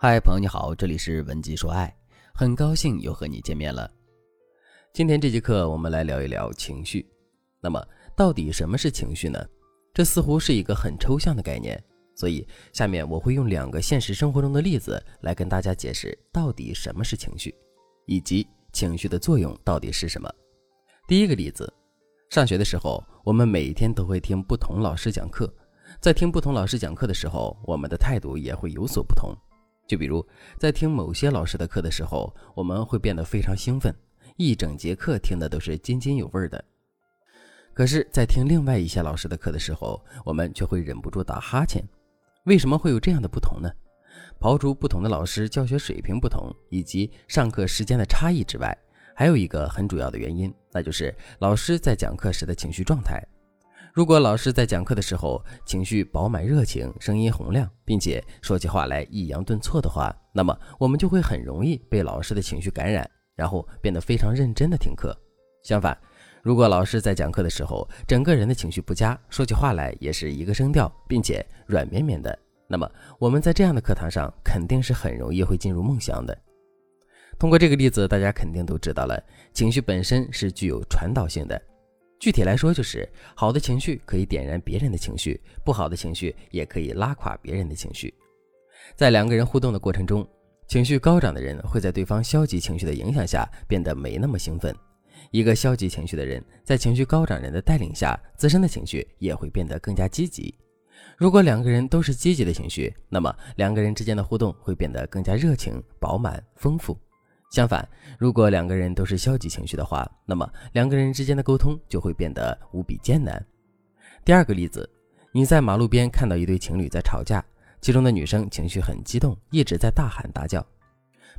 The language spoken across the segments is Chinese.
嗨，朋友你好，这里是文姬说爱，很高兴又和你见面了。今天这节课我们来聊一聊情绪。那么，到底什么是情绪呢？这似乎是一个很抽象的概念，所以下面我会用两个现实生活中的例子来跟大家解释到底什么是情绪，以及情绪的作用到底是什么。第一个例子，上学的时候，我们每天都会听不同老师讲课，在听不同老师讲课的时候，我们的态度也会有所不同。就比如在听某些老师的课的时候，我们会变得非常兴奋，一整节课听的都是津津有味的。可是，在听另外一些老师的课的时候，我们却会忍不住打哈欠。为什么会有这样的不同呢？刨除不同的老师教学水平不同以及上课时间的差异之外，还有一个很主要的原因，那就是老师在讲课时的情绪状态。如果老师在讲课的时候情绪饱满、热情、声音洪亮，并且说起话来抑扬顿挫的话，那么我们就会很容易被老师的情绪感染，然后变得非常认真的听课。相反，如果老师在讲课的时候整个人的情绪不佳，说起话来也是一个声调，并且软绵绵的，那么我们在这样的课堂上肯定是很容易会进入梦乡的。通过这个例子，大家肯定都知道了，情绪本身是具有传导性的。具体来说，就是好的情绪可以点燃别人的情绪，不好的情绪也可以拉垮别人的情绪。在两个人互动的过程中，情绪高涨的人会在对方消极情绪的影响下变得没那么兴奋；一个消极情绪的人在情绪高涨人的带领下，自身的情绪也会变得更加积极。如果两个人都是积极的情绪，那么两个人之间的互动会变得更加热情、饱满、丰富。相反，如果两个人都是消极情绪的话，那么两个人之间的沟通就会变得无比艰难。第二个例子，你在马路边看到一对情侣在吵架，其中的女生情绪很激动，一直在大喊大叫，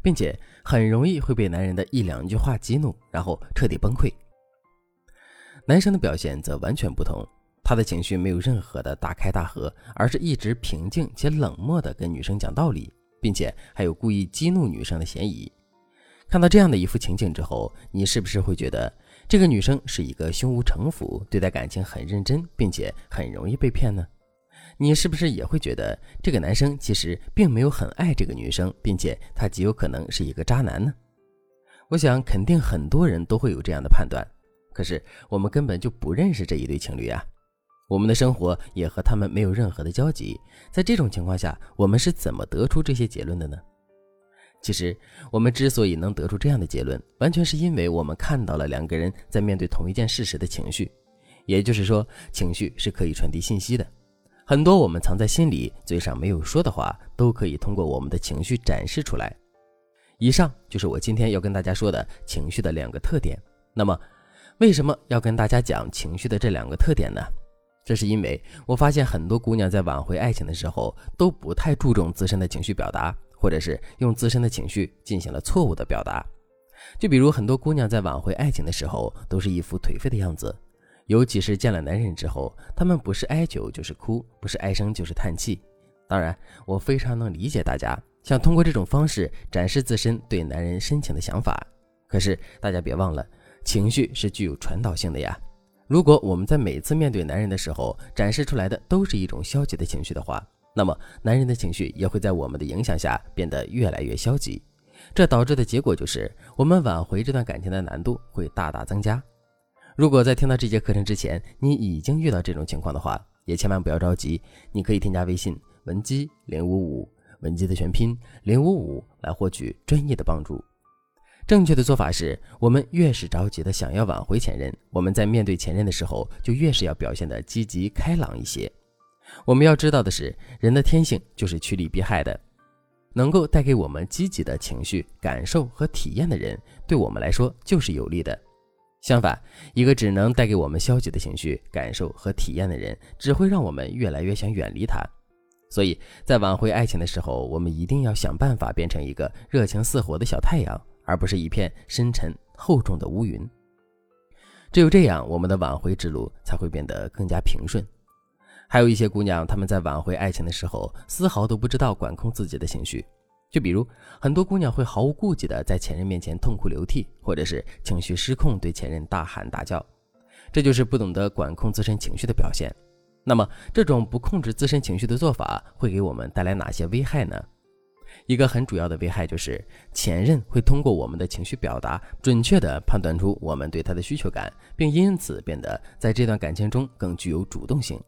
并且很容易会被男人的一两句话激怒，然后彻底崩溃。男生的表现则完全不同，他的情绪没有任何的大开大合，而是一直平静且冷漠地跟女生讲道理，并且还有故意激怒女生的嫌疑。看到这样的一幅情景之后，你是不是会觉得这个女生是一个胸无城府、对待感情很认真，并且很容易被骗呢？你是不是也会觉得这个男生其实并没有很爱这个女生，并且他极有可能是一个渣男呢？我想肯定很多人都会有这样的判断。可是我们根本就不认识这一对情侣啊，我们的生活也和他们没有任何的交集。在这种情况下，我们是怎么得出这些结论的呢？其实，我们之所以能得出这样的结论，完全是因为我们看到了两个人在面对同一件事时的情绪。也就是说，情绪是可以传递信息的。很多我们藏在心里、嘴上没有说的话，都可以通过我们的情绪展示出来。以上就是我今天要跟大家说的情绪的两个特点。那么，为什么要跟大家讲情绪的这两个特点呢？这是因为我发现很多姑娘在挽回爱情的时候，都不太注重自身的情绪表达。或者是用自身的情绪进行了错误的表达，就比如很多姑娘在挽回爱情的时候，都是一副颓废的样子，尤其是见了男人之后，她们不是哀求就是哭，不是哀声就是叹气。当然，我非常能理解大家想通过这种方式展示自身对男人深情的想法。可是大家别忘了，情绪是具有传导性的呀。如果我们在每次面对男人的时候展示出来的都是一种消极的情绪的话，那么，男人的情绪也会在我们的影响下变得越来越消极，这导致的结果就是我们挽回这段感情的难度会大大增加。如果在听到这节课程之前，你已经遇到这种情况的话，也千万不要着急，你可以添加微信文姬零五五，文姬的全拼零五五，来获取专业的帮助。正确的做法是，我们越是着急的想要挽回前任，我们在面对前任的时候，就越是要表现的积极开朗一些。我们要知道的是，人的天性就是趋利避害的。能够带给我们积极的情绪、感受和体验的人，对我们来说就是有利的。相反，一个只能带给我们消极的情绪、感受和体验的人，只会让我们越来越想远离他。所以在挽回爱情的时候，我们一定要想办法变成一个热情似火的小太阳，而不是一片深沉厚重的乌云。只有这样，我们的挽回之路才会变得更加平顺。还有一些姑娘，她们在挽回爱情的时候，丝毫都不知道管控自己的情绪。就比如，很多姑娘会毫无顾忌地在前任面前痛哭流涕，或者是情绪失控对前任大喊大叫，这就是不懂得管控自身情绪的表现。那么，这种不控制自身情绪的做法会给我们带来哪些危害呢？一个很主要的危害就是前任会通过我们的情绪表达，准确地判断出我们对他的需求感，并因此变得在这段感情中更具有主动性。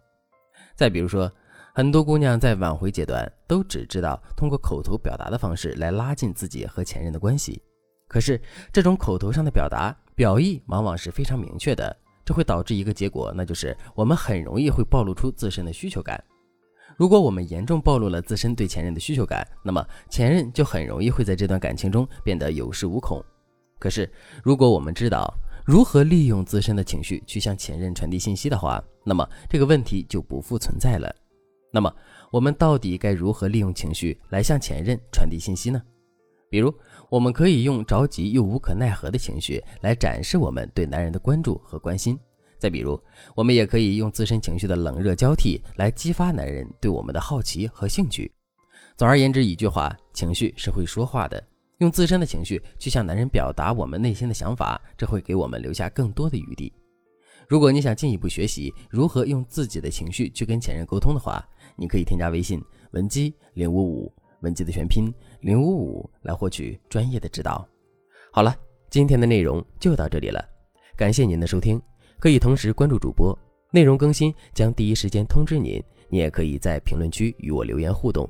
再比如说，很多姑娘在挽回阶段都只知道通过口头表达的方式来拉近自己和前任的关系，可是这种口头上的表达表意往往是非常明确的，这会导致一个结果，那就是我们很容易会暴露出自身的需求感。如果我们严重暴露了自身对前任的需求感，那么前任就很容易会在这段感情中变得有恃无恐。可是，如果我们知道如何利用自身的情绪去向前任传递信息的话，那么这个问题就不复存在了。那么，我们到底该如何利用情绪来向前任传递信息呢？比如，我们可以用着急又无可奈何的情绪来展示我们对男人的关注和关心。再比如，我们也可以用自身情绪的冷热交替来激发男人对我们的好奇和兴趣。总而言之，一句话，情绪是会说话的。用自身的情绪去向男人表达我们内心的想法，这会给我们留下更多的余地。如果你想进一步学习如何用自己的情绪去跟前任沟通的话，你可以添加微信文姬零五五，文姬的全拼零五五，来获取专业的指导。好了，今天的内容就到这里了，感谢您的收听。可以同时关注主播，内容更新将第一时间通知您。你也可以在评论区与我留言互动，